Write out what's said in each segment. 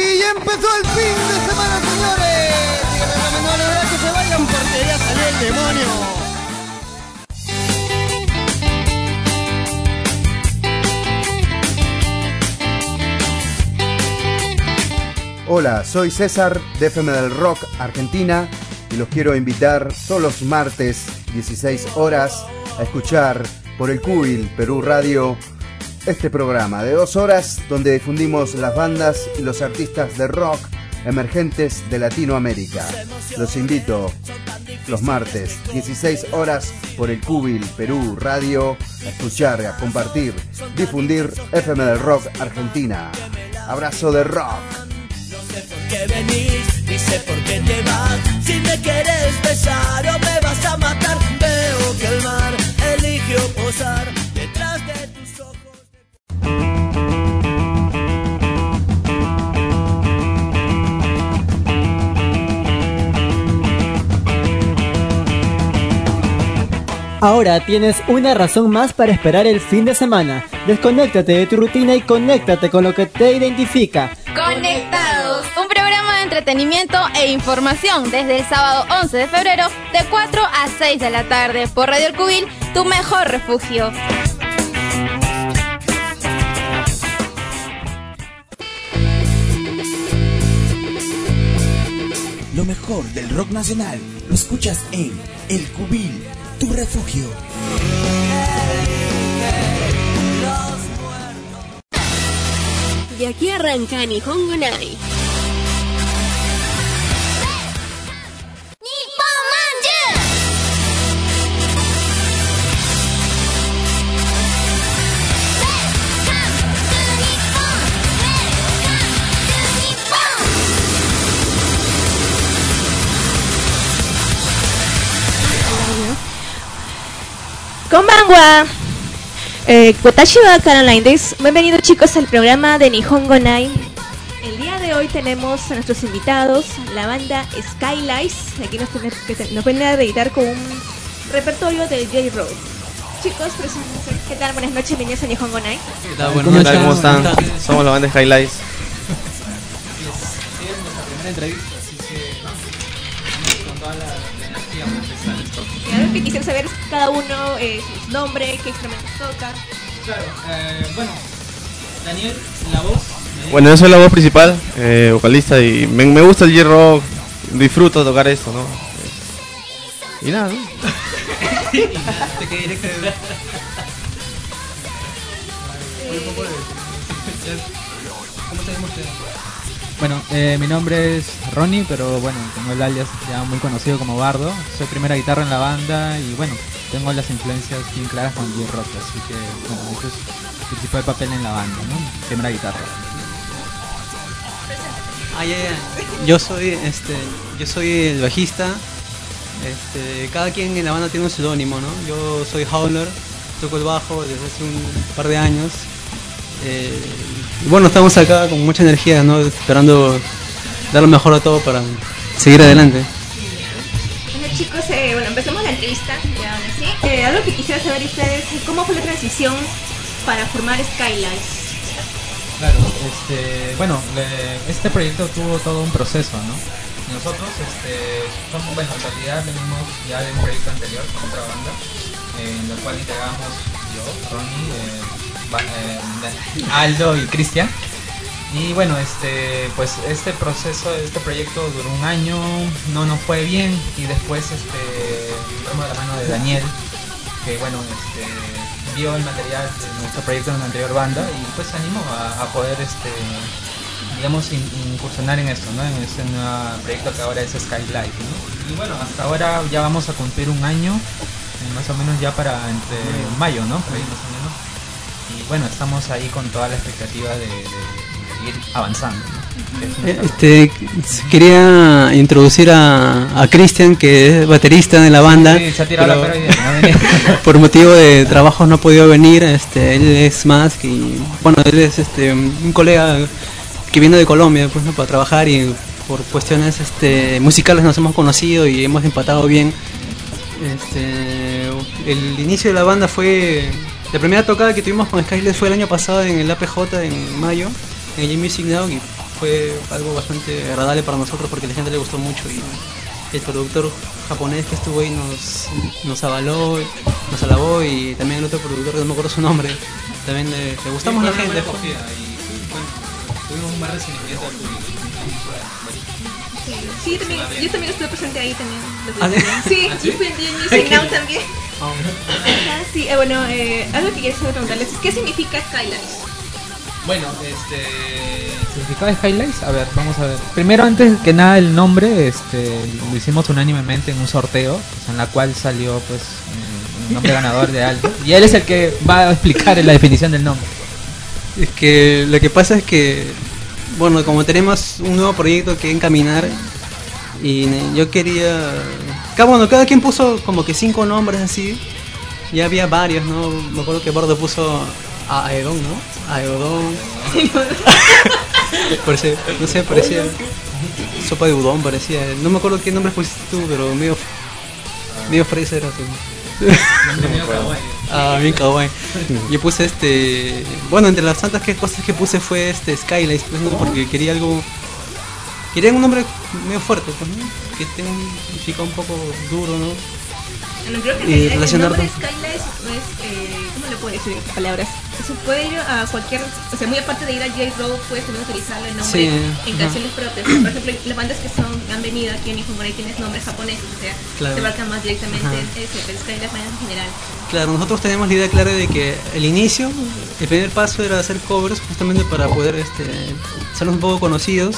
Y ya empezó el fin de semana, señores. Díganle a los menores de edad que se vayan porque ya salió el demonio. Hola, soy César de FM del Rock Argentina y los quiero invitar todos los martes 16 horas a escuchar por el Cubil Perú Radio este programa de dos horas donde difundimos las bandas y los artistas de rock emergentes de Latinoamérica. Los invito los martes 16 horas por el Cubil Perú Radio a escuchar, a compartir, difundir FM del Rock Argentina. Abrazo de rock. qué venís, ni sé por qué te vas. Si me quieres besar o me vas a matar, veo que el mar eligió posar Ahora tienes una razón más para esperar el fin de semana. Desconéctate de tu rutina y conéctate con lo que te identifica. Conectados, un programa de entretenimiento e información desde el sábado 11 de febrero de 4 a 6 de la tarde por Radio El Cubil, tu mejor refugio. Lo mejor del rock nacional lo escuchas en El Cubil, tu refugio. Y aquí arranca Nihongo Nai. Konbanwa. Eh, Watashi wa Caroline des. Bienvenidos chicos al programa de Nihongo Nai. El día de hoy tenemos a nuestros invitados, la banda Skylights. Aquí nos, tiene- que te- nos viene a editar con un repertorio de J-Road. Chicos, preséntense. ¿qué tal? Buenas noches, bienvenidos a Nihongo Nai. ¿Qué tal? ¿Cómo están? Somos la banda de Highlights. primera entrevista, así que con toda la energía que quisiera saber es cada uno, eh, su nombre, qué instrumentos toca. Claro, eh, bueno, Daniel, la voz. Bueno, yo soy la voz principal, eh, vocalista, y me, me gusta el J-Rock, disfruto tocar esto, ¿no? Y nada, ¿no? Te quedé directo de ¿Cómo te llama usted? Bueno, eh, mi nombre es Ronnie, pero bueno, tengo el alias ya muy conocido como Bardo. Soy primera guitarra en la banda y bueno, tengo las influencias bien claras con J-Rock, así que bueno, ese es el principal papel en la banda, ¿no? Primera guitarra. Ah, ya, ya. Yo soy, este, yo soy el bajista. Este, cada quien en la banda tiene un seudónimo, ¿no? Yo soy Howler, toco el bajo desde hace un par de años. Eh, bueno, estamos acá con mucha energía, ¿no? Esperando dar lo mejor a todo para seguir adelante. Bueno chicos, eh, bueno, empecemos la entrevista, ya ahora sí. Eh, algo que quisiera saber de ustedes, ¿cómo fue la transición para formar Skylights? Claro, este, bueno, le- este proyecto tuvo todo un proceso, ¿no? Nosotros, este, somos, bueno, en realidad venimos ya de un proyecto anterior con otra banda, eh, en el cual integramos yo, Ronnie, eh, Aldo y Cristian. Y bueno, este, pues este proceso, este proyecto duró un año, no nos fue bien y después, este, de la mano de Daniel, que bueno, este, vio el material de nuestro proyecto en la anterior banda y pues se animó a, poder, este, digamos, in- incursionar en esto, ¿no? En este nuevo proyecto que ahora es Skylight, ¿no? Y bueno, hasta ahora ya vamos a cumplir un año, eh, más o menos ya para entre mayo, ¿no? Bueno, estamos ahí con toda la expectativa de, de- de ir avanzando, ¿no? Eh, Este, quería introducir a, a Cristian, que es baterista de la banda. Sí, se ha tirado la pero pera hoy día, no por motivo de trabajo no ha podido venir. Este, él es más y bueno, él es este un colega que viene de Colombia, pues, ¿no? para trabajar y por cuestiones este, musicales nos hemos conocido y hemos empatado bien. Este, el inicio de la banda fue la primera tocada que tuvimos con Skyler fue el año pasado en el APJ en mayo, en el Music Now y fue algo bastante agradable para nosotros porque a la gente le gustó mucho y el productor japonés que estuvo ahí nos, nos avaló, nos alabó y también el otro productor, que no me acuerdo su nombre, también le, le gustamos a la gente. y, bueno, tuvimos un. Sí, también, yo también estuve presente ahí también. ¿Ah, sí? Sí, ¿Ah, yo sí? fui en Music Now también. Ajá, sí, eh, bueno, eh, algo que quería preguntarles es ¿qué significa Skyline? Bueno, este. ¿Significado de Highlights? A ver, vamos a ver. Primero, antes que nada, el nombre este, lo hicimos unánimemente en un sorteo, pues, en la cual salió pues un nombre ganador de algo. Y él es el que va a explicar la definición del nombre. Es que lo que pasa es que, bueno, como tenemos un nuevo proyecto que encaminar, y ne- yo quería. Cada, bueno, cada quien puso como que cinco nombres así. Ya había varios, ¿no? Me acuerdo que Bordo puso a Aedon, ¿no? Aedon. Parecía, no sé, parecía. Sopa de udon, parecía. No me acuerdo qué nombre pusiste tú, pero medio. medio fresa era kawaii. Ah, bien kawaii. Yo puse este. Bueno, entre las tantas que cosas que puse fue este Skylight, pues, ¿no? porque quería algo. Quería un nombre medio fuerte, pues, ¿no? Que tenga un significado un poco duro, ¿no? Bueno, creo que realidad relacionar el nombre con- Skyline es, eh, ¿cómo le puedo decir en palabras? Eso puede ir a cualquier, o sea, muy aparte de ir a J-Row, puedes también utilizarlo en nombre Sí, en ajá. canciones propias. Por ejemplo, las bandas que son han venido aquí en Nihongorai tienes nombres japoneses, o sea, Claro. se abarca más directamente ese, pero Skyline en general. Claro, nosotros tenemos la idea clara de que el inicio, el primer paso era hacer covers justamente para poder este, ser un poco conocidos,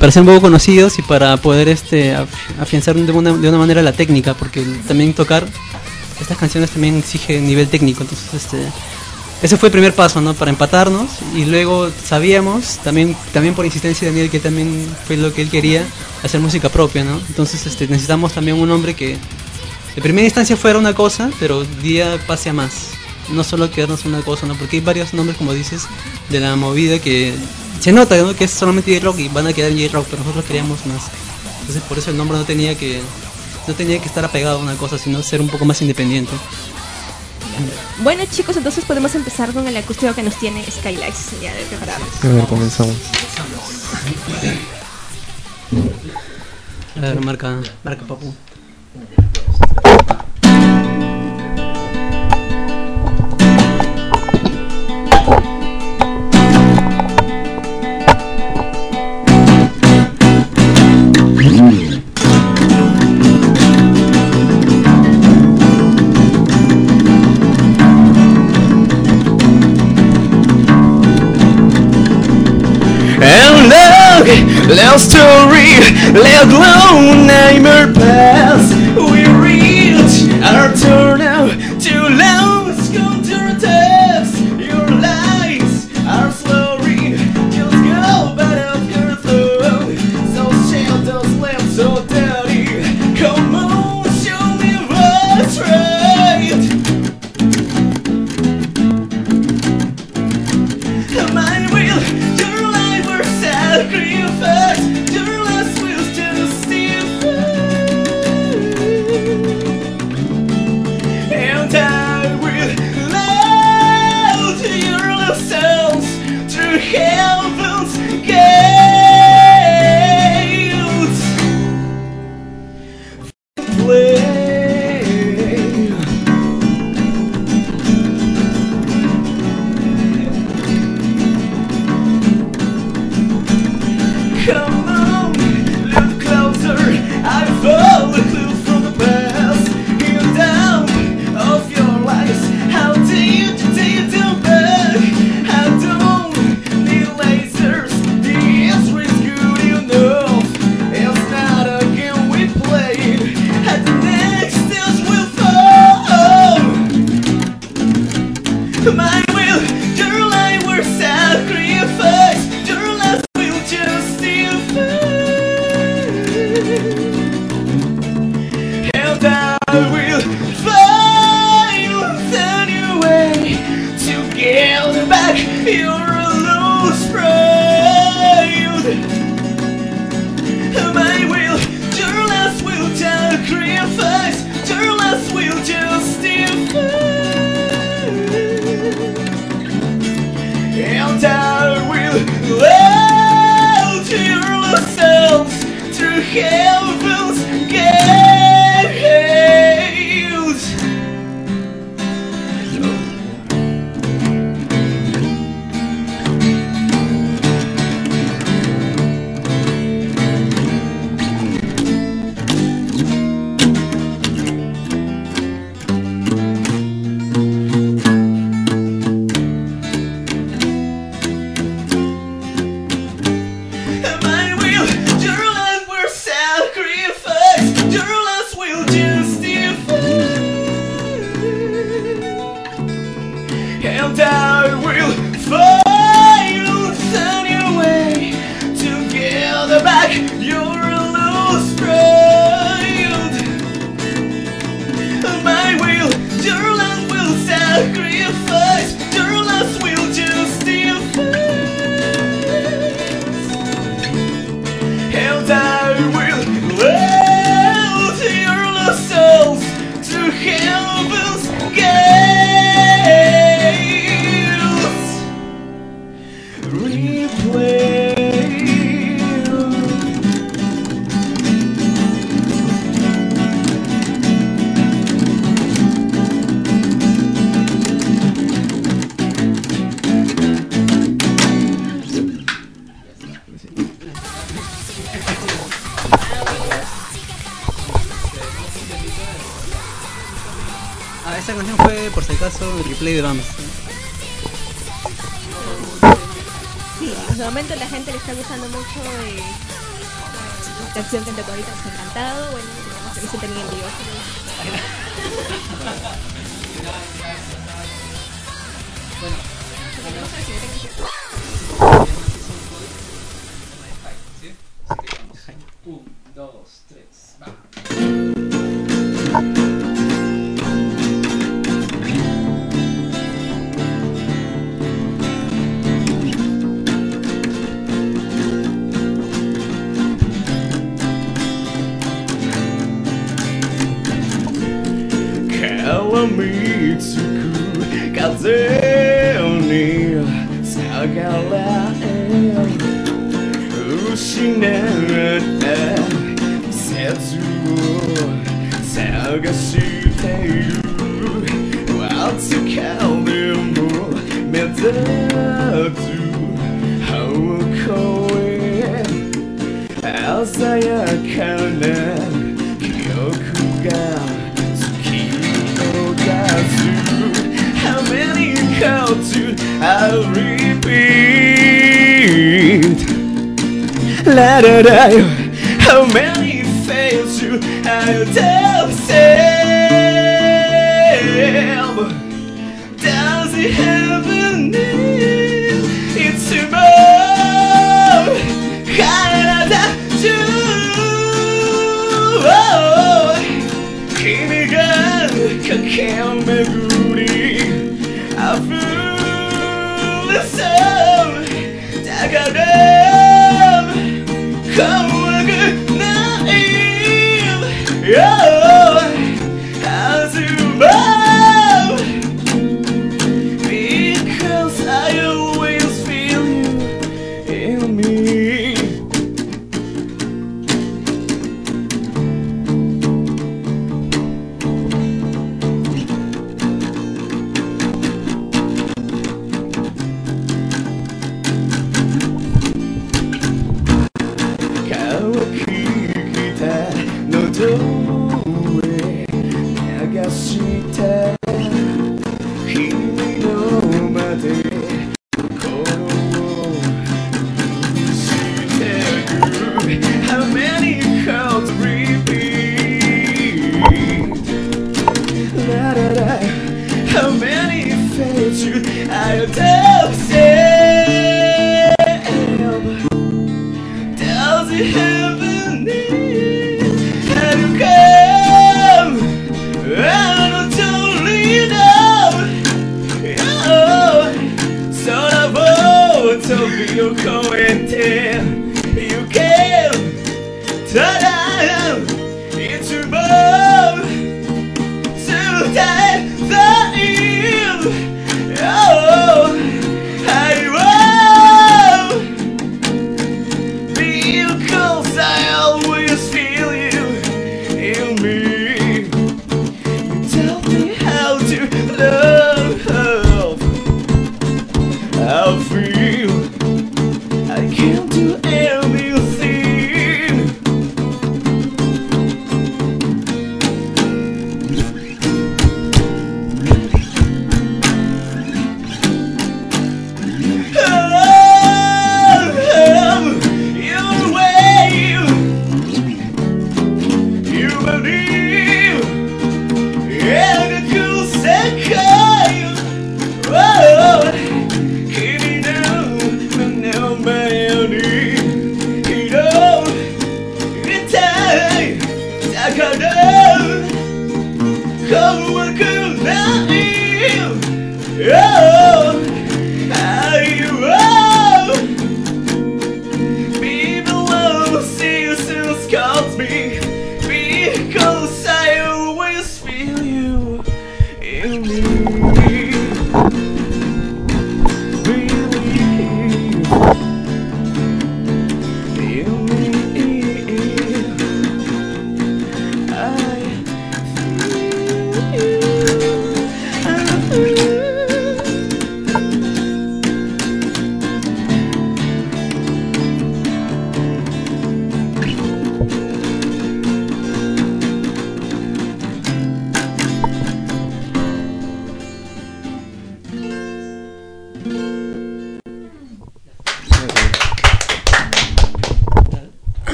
para ser un poco conocidos y para poder este, af- afianzar de una, de una manera la técnica, porque también tocar estas canciones también exige nivel técnico, entonces este, ese fue el primer paso, ¿no? Para empatarnos y luego sabíamos, también, también por insistencia de Daniel, que también fue lo que él quería, hacer música propia, ¿no? Entonces este, necesitamos también un hombre que de primera instancia fuera una cosa, pero día pase a más. No solo quedarnos una cosa, ¿no? Porque hay varios nombres, como dices, de la movida que se nota, ¿no? Que es solamente J-Rock y van a quedar en J-Rock, pero nosotros queríamos más. Entonces por eso el nombre no tenía que no tenía que estar apegado a una cosa, sino ser un poco más independiente. Bueno chicos, entonces podemos empezar con el acústico que nos tiene Skylights ya de preparados. A ver, comenzamos. A ver, marca, marca papu. Last story, let alone name her past. Esa canción fue, por si acaso, el replay de Drums. Sí, en este momento la gente le está gustando mucho eh, la canción que ahorita nos ha encantado. Bueno, tenemos que se tenía en vivo. Bueno, tenemos la siguiente canción. Un, dos, tres, va. La da da How many fails do I tell Does it have a name? It's a more 体中君が駆け巡り Yeah!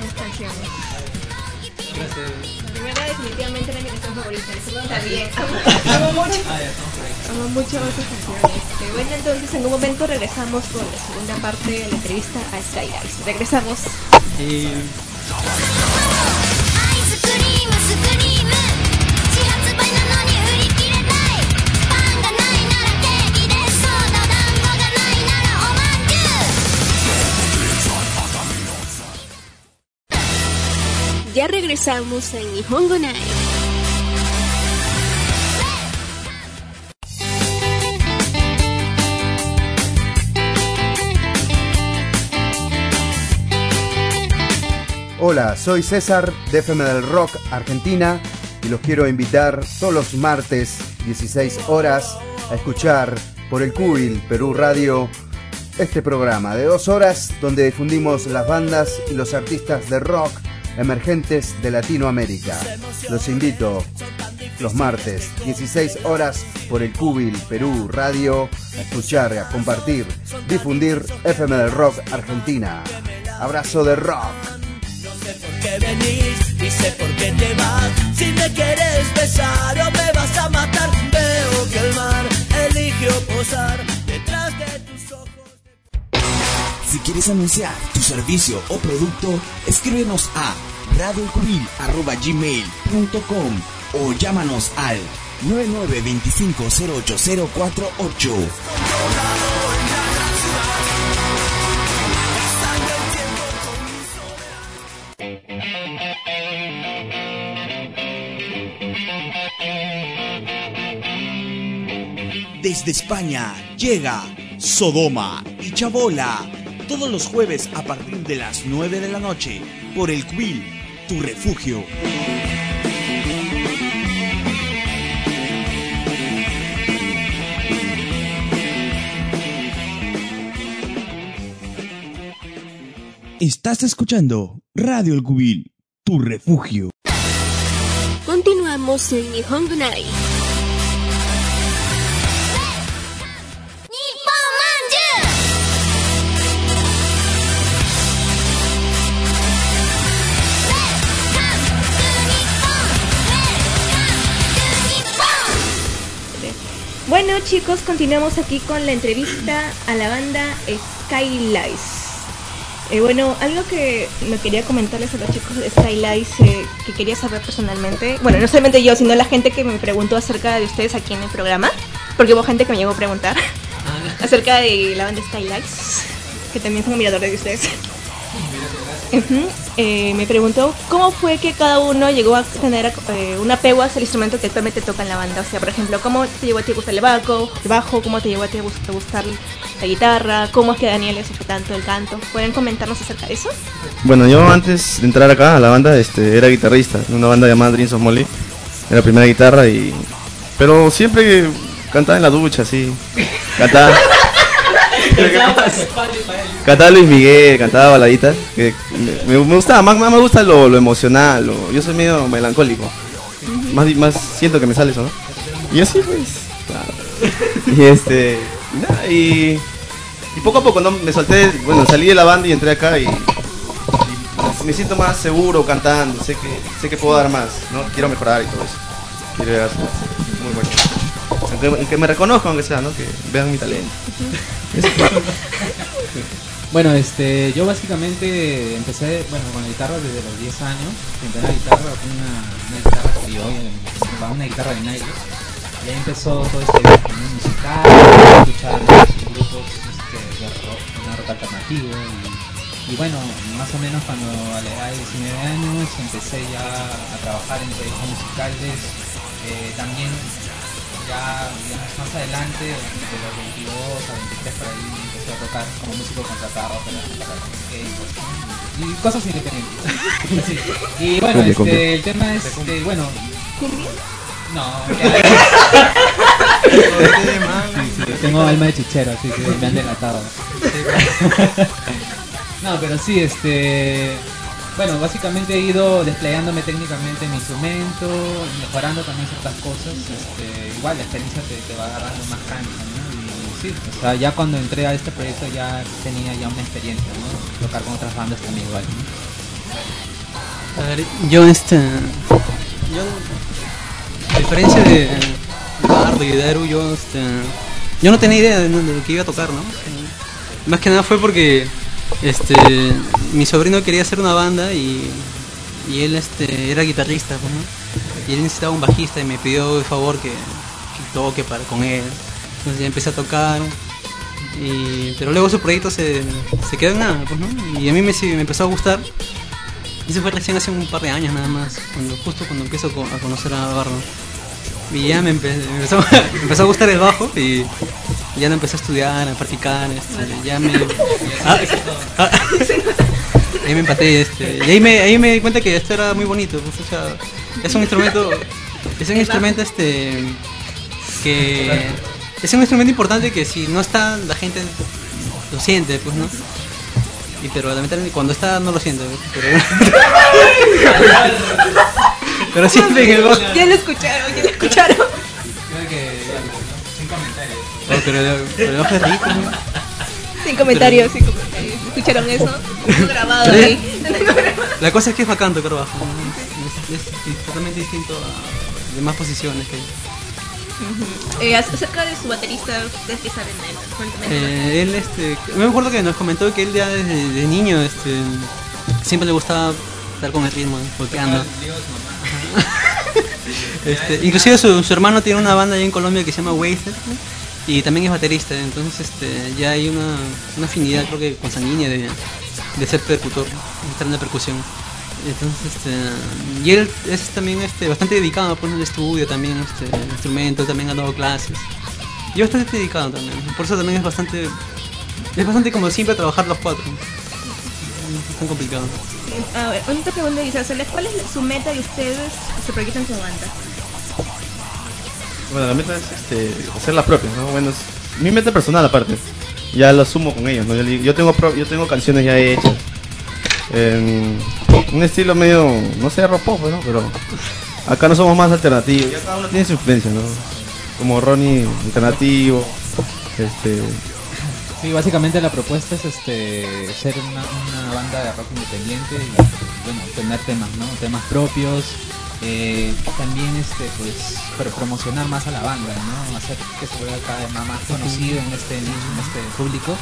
Son canciones? La primera definitivamente era mi canción favorita, la segunda también. Amo, amo mucho. Amo mucho esas canciones. Eh, bueno, entonces en un momento regresamos con la segunda parte de la entrevista a Sky Eyes. Regresamos. Y Ya regresamos en Nihongo Night. Hola, soy César de FM del Rock Argentina y los quiero invitar todos los martes 16 horas a escuchar por el Cubil Perú Radio este programa de dos horas donde difundimos las bandas y los artistas de rock emergentes de Latinoamérica. Los invito los martes 16 horas por el Cubil Perú Radio a escuchar, a compartir, difundir FM del Rock Argentina. Abrazo de rock. por qué venís y sé por qué te. Si me quieres besar o me vas a matar, veo que el mar eligió posar Si quieres anunciar tu servicio o producto, escríbenos a radioelcubil.gmail.com o llámanos al 9925-08048. Desde España llega Sodoma y Chabola. Todos los jueves a partir de las 9 de la noche por el Quill, tu refugio. Estás escuchando Radio El Cubil, tu refugio. Continuamos en Nihongo Night. Bueno chicos, continuamos aquí con la entrevista a la banda Skylights. Eh, bueno, algo que me quería comentarles a los chicos de Skylights eh, que quería saber personalmente, bueno, no solamente yo, sino la gente que me preguntó acerca de ustedes aquí en el programa, porque hubo gente que me llegó a preguntar acerca de la banda Skylights, que también son admiradores de ustedes. Eh, me preguntó cómo fue que cada uno llegó a tener eh, un apego hacia el instrumento que actualmente toca en la banda. O sea, por ejemplo, cómo te llegó a ti a gustar el bajo, el bajo, cómo te llegó a ti a gust- a gustar la guitarra, cómo es que Daniel le supo tanto el canto. ¿Pueden comentarnos acerca de eso? Bueno, yo antes de entrar acá a la banda este, era guitarrista en una banda llamada Dreams of Molly. Era la primera guitarra y... Pero siempre cantaba en la ducha, así. Cantaba... Cantaba Luis Miguel, cantaba baladitas. que me, me gustaba, más, más me gusta lo, lo emocional. lo- yo soy medio melancólico. Más, más siento que me sale eso, ¿no? Y así pues. claro. Y este. y nada, y, y poco a poco ¿no? me solté, bueno, salí de la banda y entré acá y, y me siento más seguro cantando. Sé que, sé que puedo dar más, ¿no? Quiero mejorar y todo eso. Quiero llegar a ser muy bueno. Aunque, que me reconozcan, aunque sea, ¿no? Que vean mi talento. Bueno, este, yo básicamente empecé, bueno, con la guitarra desde los 10 años. Empecé la guitarra una, una guitarra criolla, para una guitarra de nylon. Y ahí empezó todo este viaje musical, escuchar grupos este, de rock, de rock alternativo. Y, y bueno, más o menos cuando a la edad de 19 años empecé ya a trabajar en proyectos musicales. Eh, también ya más adelante, de los 22 a 23 por ahí, empecé a tocar como músico contratado para, para ¿no? y cosas independientes. Sí. Y bueno, este, el tema es, que, bueno, no, Sí, sí, tengo alma de chichero, así que me han delatado. No, pero sí, este. Bueno, básicamente he ido desplegándome técnicamente en mi instrumento, mejorando también ciertas cosas. Este, igual la experiencia te, va agarrando más cancha, ¿no? Y sí, o sea, ya cuando entré a este proyecto ya tenía ya una experiencia, ¿no? Tocar con otras bandas también igual. ¿no? A ver, yo este. Yo, a diferencia de Eduardo y de Eru, yo este. Yo no tenía idea de, de lo que iba a tocar, ¿no? Más que nada fue porque este mi sobrino quería hacer una banda y, y él este era guitarrista, pues, ¿no? Y él necesitaba un bajista y me pidió de favor que, que toque para con él. Entonces ya empecé a tocar. Y, pero luego su proyecto se, se quedó en nada, pues, ¿no? Y a mí me, me empezó a gustar. Y eso fue recién hace un par de años nada más, cuando, justo cuando empiezo a conocer a Bardo. Y ya me empezó, me empezó a gustar el bajo y ya lo empecé a estudiar, a practicar, este, ya me... Ah, ah, ahí me empaté, este, y ahí me, ahí me di cuenta que esto era muy bonito, pues, o sea, es un instrumento, es un instrumento este, que es un instrumento importante que si no está la gente lo siente, pues, ¿no? Y pero lamentablemente cuando está no lo siente, pero... pero siempre en el bajo... Ya lo escucharon, ya lo escucharon. Creo que Oh, pero, pero es rico. Sin comentarios, sin comentarios. ¿Escucharon eso? Grabado ahí. La cosa es que es bacán tocar bajo. ¿no? Es, es totalmente distinto a demás posiciones que hay. Eh, acerca de su baterista, ustedes que saben de él, cuéntame. Eh, él, este, me acuerdo que nos comentó que él ya desde de niño, este, siempre le gustaba estar con el ritmo, volteando. Este, inclusive su, su hermano tiene una banda allá en Colombia que se llama Wasted ¿no? Y también es baterista, entonces este, ya hay una, una afinidad creo que consanguínea de, de ser percutor, estar en la percusión. Entonces, este, y él es también este, bastante dedicado pues, en el estudio, también este, instrumento, también ha dado clases. Y bastante dedicado también, por eso también es bastante, es bastante como siempre trabajar los cuatro. Es tan complicado. A ver, pregunta hacerles, ¿cuál es su meta de ustedes que se proyectan su banda? Bueno, la meta es este, hacer las propias, ¿no? Bueno, es mi meta personal aparte. Ya lo asumo con ellos, ¿no? Yo, tengo pro- yo tengo canciones ya hechas. En un estilo medio, no sé, pop, ¿no? Pero acá no somos más alternativos. Ya cada uno tiene su influencia, ¿no? Como Ronnie alternativo. Este, Sí, básicamente la propuesta es este ser una, una banda de rock independiente y bueno, tener temas, ¿no? Temas propios. Eh, también este pues pro- promocionar más a la banda, ¿no? Hacer que se vuelva cada vez más, conocido en este en este público.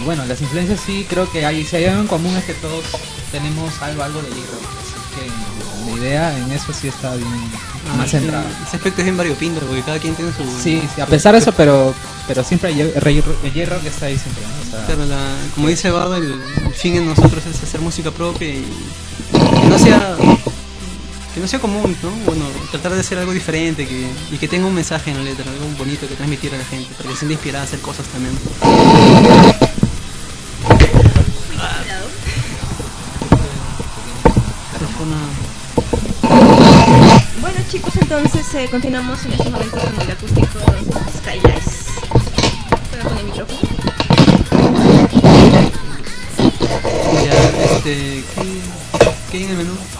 Y bueno, las influencias sí creo que hay, si hay algo en común es que todos tenemos algo, algo de J-Rock. Así que la idea en eso sí está bien Ah, más centrada. Ese aspecto es bien variopinto, porque cada quien tiene su... Sí, sí, a pesar de eso, pero pero siempre el J- el J-Rock está ahí siempre, ¿no? O sea, Claro, la- como dice Bardo, el, el fin en nosotros es hacer música propia y que no sea que no sea común, ¿no? Bueno, tratar de hacer algo diferente que, y que tenga un mensaje en la letra, algo bonito que transmitir a la gente, para que se sienta inspirada a hacer cosas también. Bueno chicos, entonces eh, continuamos en este momento con el acústico Skylights. El micrófono. Ya, este, ¿qué, qué hay en el menú?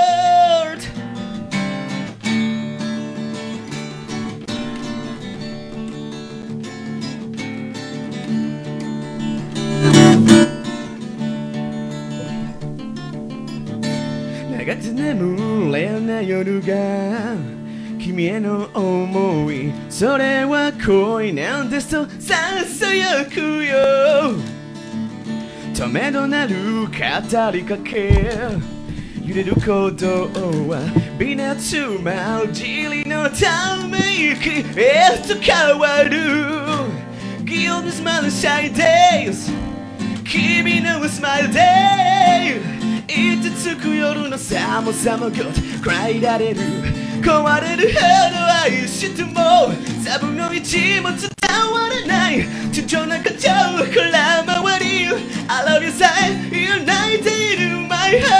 夜が君への思いそれは恋なんですとささやくよためとなる語りかけ揺れることは微熱混じりのため息へと変わる Give me smile shy days 君のスマイルで傷つく夜の寒さもごとらいられる。壊れるほど愛してもサブの道も伝わらない。地上な感情を空回り I love you さえ United in my heart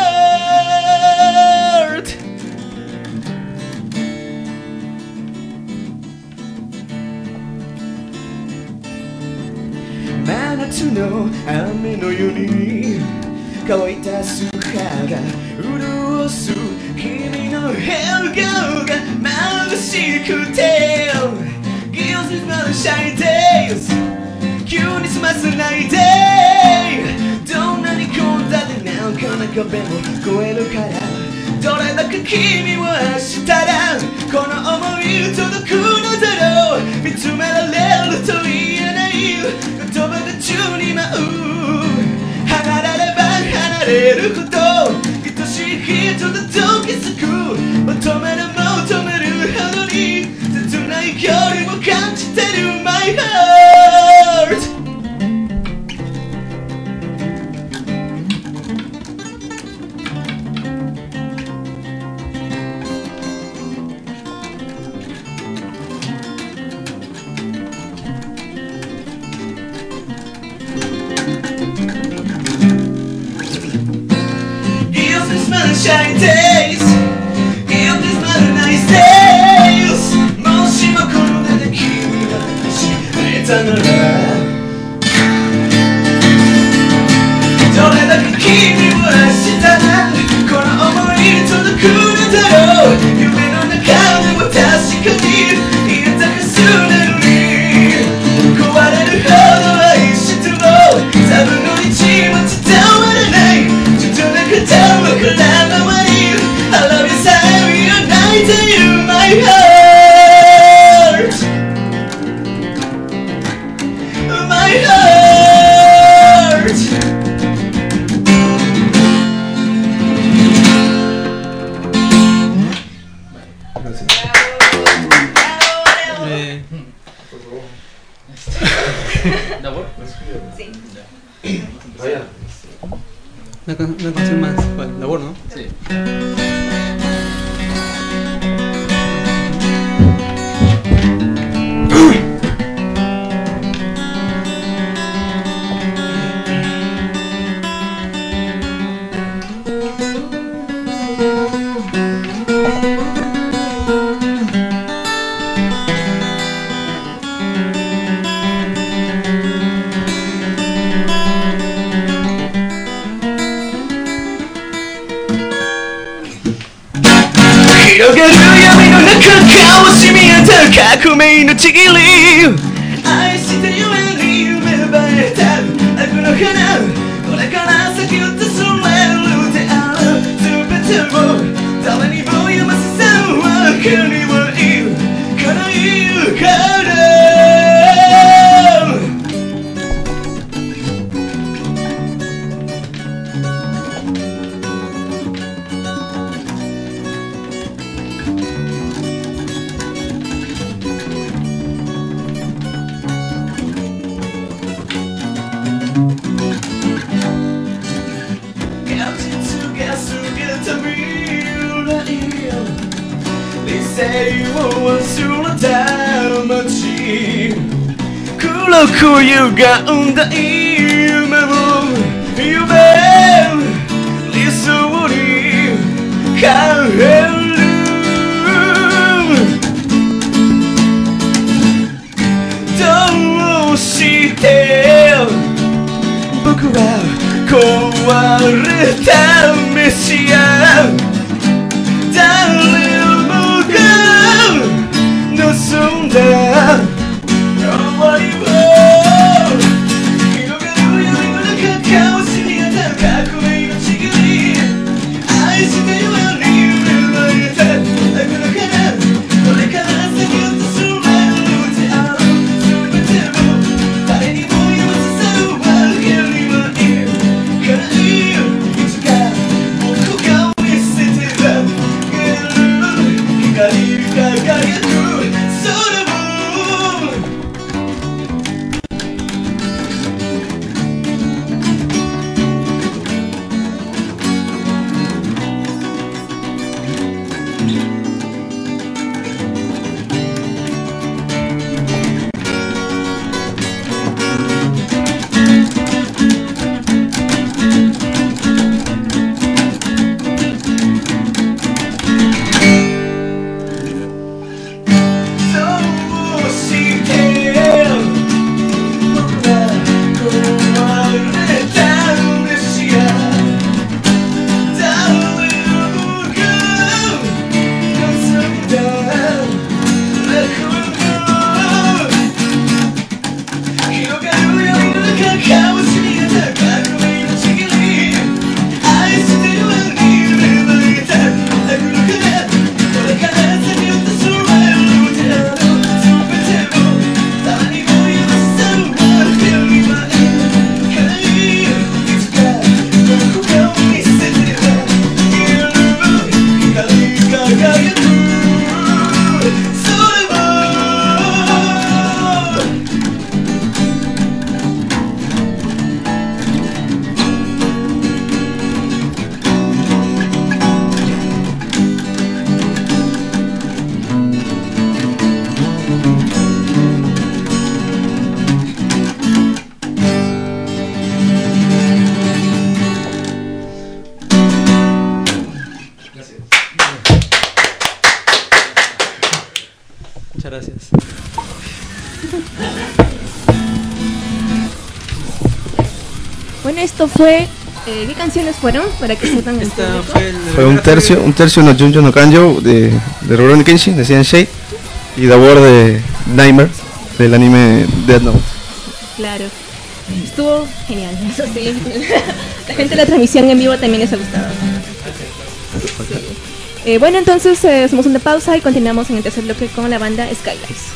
真夏の雨のように乾いた素肌潤す君の笑顔が眩しくて Gives me my shy days 急に済ませないでどんなに混雑でなんかな壁も越えるからどれだけ君を愛したらこの想い届くのだろう。見つめられると言えない言葉が宙に舞う。れること。愛しい人だと気づく it's not a nice Eternal だ夢も夢理想に変えるどうして僕は壊れた飯屋 fue. eh, ¿Qué canciones fueron? Para que sepan el Esta público. fue el Fue un tercio, un tercio no Junjo no Kanjo de, de Rurouni Kenshin, de Cyan Shade, y The War de Nightmare, del anime Dead Note. Claro. Estuvo genial, eso sí. La gente de la transmisión en vivo también les ha gustado. Sí. Eh, bueno, entonces eh, hacemos una pausa y continuamos en el tercer bloque con la banda Skylights.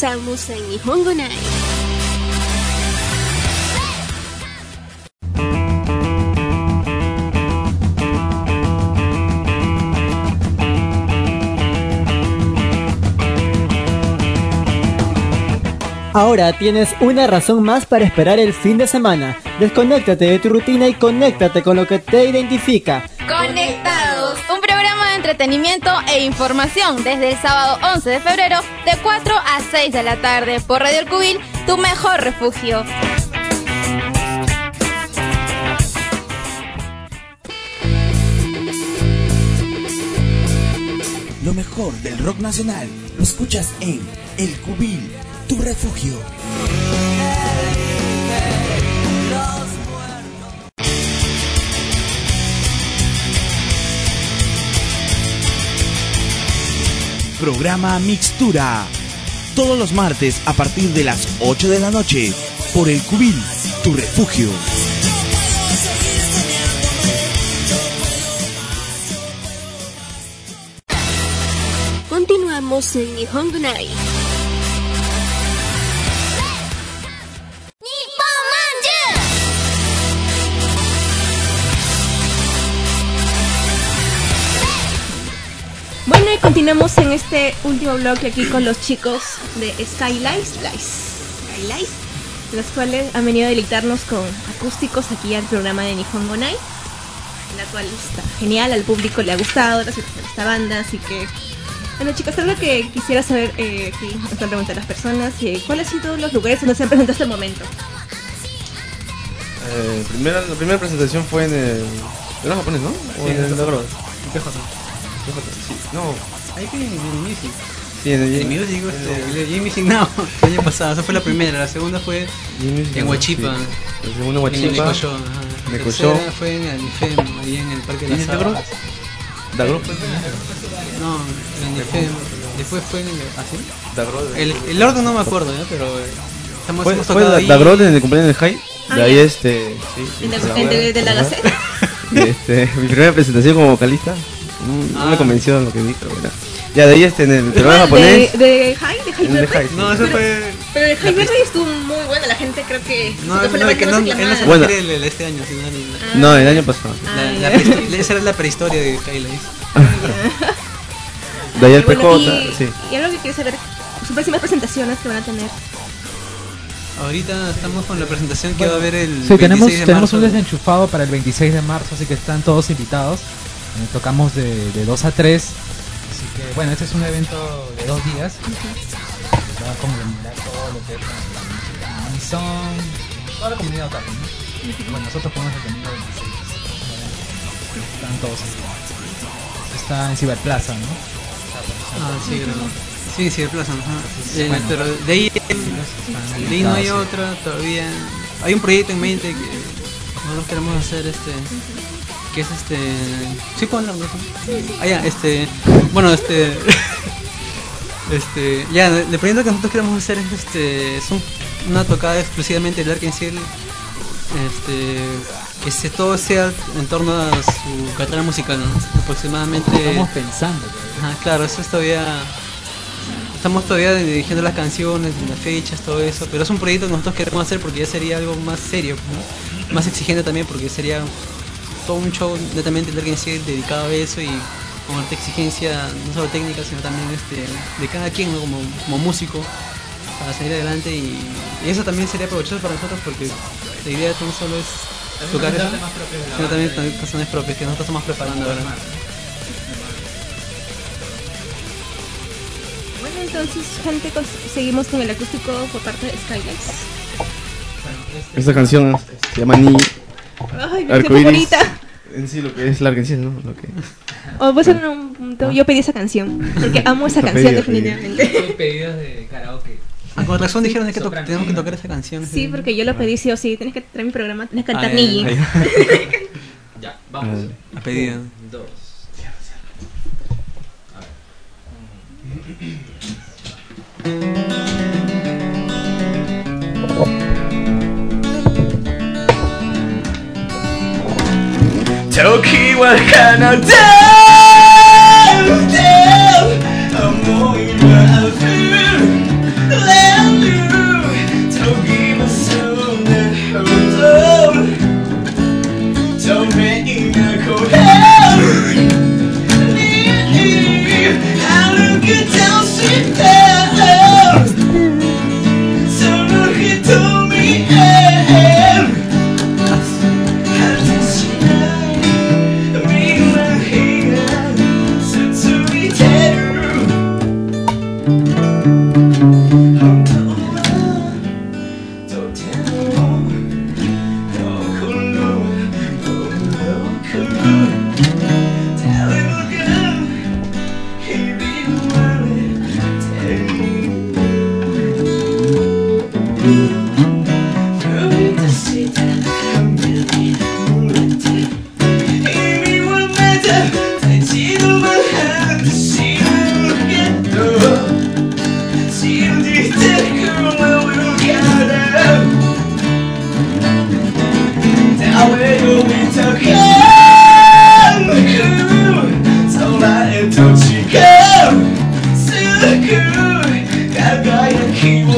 En Nihongo Ahora tienes una razón más para esperar el fin de semana. Desconéctate de tu rutina y conéctate con lo que te identifica. Conectados, un entretenimiento e información desde el sábado 11 de febrero de 4 a 6 de la tarde por Radio El Cubil, tu mejor refugio. Lo mejor del rock nacional lo escuchas en El Cubil, tu refugio. Programa Mixtura. Todos los martes a partir de las 8 de la noche por El Cubil, tu refugio. Continuamos en Nihongo continuamos en este último bloque aquí con los chicos de Skylights, Skylights, los cuales han venido a deleitarnos con acústicos aquí al programa de Nihongo Night, la cual está genial, al público le ha gustado, gracias a esta banda, así que... Bueno chicos, algo que quisiera saber, eh, aquí nos están preguntando las personas, eh, ¿cuáles han sido los lugares donde se han presentado hasta el momento? Eh, primera, la primera presentación fue en el. Era japonés, ¿no? O Sí, en el. PJ. Sí, no. Ahí que en el Music. Sí, en el En el Music, este, el Music Now, el año pasado. Esa fue la primera. La segunda fue en Huachipa. El segundo En el Huachipa. Necoyo, ajá. La Necoyo. tercera fue en el IFEM, ahí en el Parque de ¿Y las en el Dagro? ¿Dagro? No, en el IFEM. Después fue en el... ¿Ah, sí? Dagro. El, el orden no me acuerdo, ¿eh? pero... Estamos, Fue, hemos fue tocado la- ahí. Dagrol en el cumpleaños del High. Ah, De ahí este. Sí, ¿En la en de la. Gaceta? Este, mi primera presentación como vocalista. No me Ah. convenció lo que vi, pero bueno. Ya de ahí este en el programa ¿De, japonés. de High? ¿De High Verde? High, sí. No, eso Pero- fue... Pero el High Verde estuvo muy bueno, la gente creo que... No, fue la que no, él no se. Bueno. el- el- este año, sino el- No, el año pasado. la, Ah, esa era la prehistoria de Highlights. De ahí el Bueno, PJ, y, sí. y algo que quiero saber, sus próximas presentaciones que van a tener. Ahorita estamos con la presentación que va a haber el Sí, tenemos, 26 de tenemos un desenchufado para el 26 de marzo, así que están todos invitados. Eh, tocamos de, de 2 a 3. Así que, bueno, este es un evento de dos días. Va a conmemorar todo lo que es la, música Amazon, toda la comunidad otaku. ¿no? Bueno, nosotros ponemos el domingo 26. Están todos invitados. Está en Ciberplaza, ¿no? Ah, sí, creo. Sí, sí, de Plaza. ajá. Eh, Bueno. pero de ahí, de ahí no hay otra todavía. Hay un proyecto en mente que nosotros queremos hacer este que es este sí puedo hablar de eso ah ya este bueno este este ya el proyecto que nosotros queremos hacer es este es un- una tocada exclusivamente del Arkansas este que se todo sea en torno a su carrera musical ¿no? aproximadamente Estamos pensando. Ajá, claro, eso es todavía. Estamos todavía dirigiendo las canciones, las fechas, todo eso, pero es un proyecto que nosotros queremos hacer porque ya sería algo más serio, ¿no? más exigente también, porque sería todo un show netamente del Arkansas dedicado a eso y con alta exigencia, no solo técnica, sino también este, de cada quien ¿no? como, como músico para salir adelante y, y eso también sería provechoso para nosotros porque la idea no solo es tocar eso, de la sino banda. también canciones propias que nosotros estamos preparando ahora. Bueno, entonces, gente, seguimos con el acústico por parte de Skylights. Esta canción se llama Ni. Ay, qué Arcoiris. bonita. En sí, lo que es la Arkansas, ¿no? Lo que... O a hacer un punto. Yo pedí esa canción. Porque amo esa canción, pedido, pedido. definitivamente. Pedidos de karaoke. Ah, con razón dijeron que to- tenemos que tocar esa canción. Sí, porque yo lo pedí sí o sí. Tienes que traer mi programa, tienes que cantar Ah, Niji. ya, vamos. A pedido. Un, dos. Toki 時は奏でと違うすぐ輝きを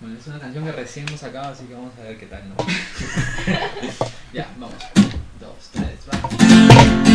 Bueno, es una canción que recién hemos sacado, así que vamos a ver qué tal, ¿no? ya, vamos. Dos, tres, vamos.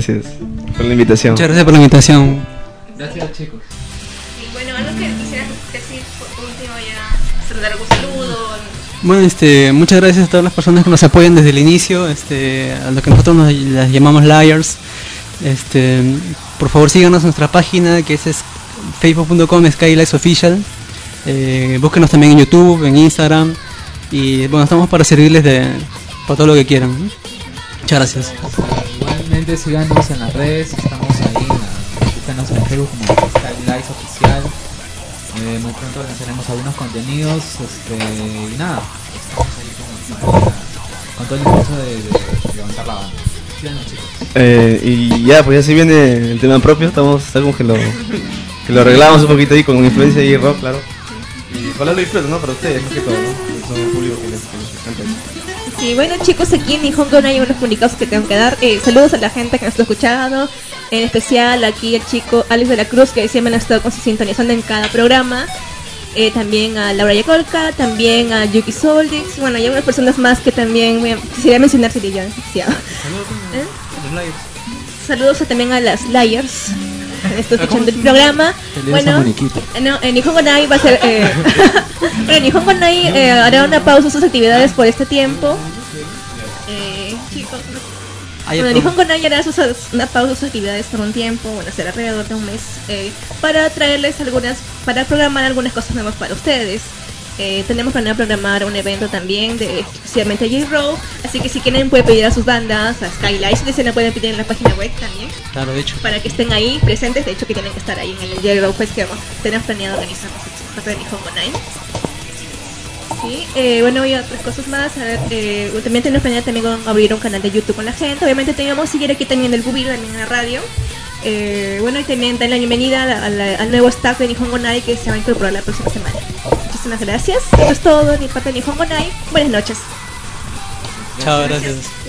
Gracias por la invitación. Muchas gracias por la invitación. Gracias chicos. Y bueno, algo que quisieras decir por último ya, saludar algún saludo. Bueno, este, muchas gracias a todas las personas que nos apoyan desde el inicio, este, a lo que nosotros nos las llamamos Liars. Este, por favor síganos en nuestra página que es, es facebook.com Skylights Official. Eh, búsquenos también en YouTube, en Instagram. Y bueno, estamos para servirles de para todo lo que quieran. Muchas gracias. Síganos en las redes, estamos ahí, en la- búscanos en Facebook como Skylights Oficial. Eh, muy pronto lanzaremos algunos contenidos este, y nada, estamos ahí con, con todo el esfuerzo de, de levantar la banda. Síganos chicos. Eh, y ya, pues ya se viene el tema propio, estamos algo que lo, que lo arreglamos un poquito ahí con influencia y rock, claro. Y ojalá lo disfruten, ¿no? Para ustedes, más que todo, ¿no? Son un público que les, que les encanta Sí, bueno chicos, aquí en Nihongo no hay unos comunicados que tengo que dar. Eh, saludos a la gente que nos está escuchando. En especial aquí el chico Alex de la Cruz, que siempre nos ha estado con- sintonizando en cada programa. Eh, también a Laura Yacolca, también a Yuki Soldix. Bueno, y algunas personas más que también voy a- quisiera mencionar yo demasiado. ¿Eh? Saludos a- también a las Liars. que Estoy escuchando el programa. Bueno, eh, no, en Nihongo Nai va a ser. Eh, bueno, Nihongo Nai eh, hará una pausa sus actividades por este tiempo. Eh, bueno, otro- Nihongo Nai hará sus, una pausa sus actividades por un tiempo, bueno, será alrededor de un mes, eh, para traerles algunas, para programar algunas cosas nuevas para ustedes. Eh, tenemos planeado programar un evento también de especialmente J-Row, así que si quieren pueden pedir a sus bandas, a Skylight, si la pueden pedir en la página web también Claro, de hecho. para que estén ahí presentes, de hecho que tienen que estar ahí en el J-Row Fest que vamos- tenemos planeado organizar parte de Nihongo Nine. Sí, eh, bueno, y otras cosas más. A ver, eh, también tenemos planeado también abrir un canal de YouTube con la gente. Obviamente teníamos seguir aquí también el Gubil, también en la radio. Eh, bueno, y también dan la bienvenida al nuevo staff de Nihongo Nai que se va a incorporar la próxima semana. Muchísimas gracias. Eso es todo de mi parte de Nihongo Nai. Buenas noches. Chao, gracias. 先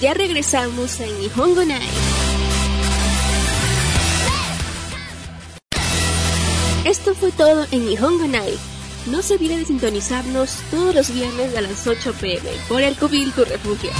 Ya regresamos en Nihongo Night. Esto fue todo en Nihongo Night. No se olvide de sintonizarnos todos los viernes a las 8 pm por el Cubil Tu Refugio.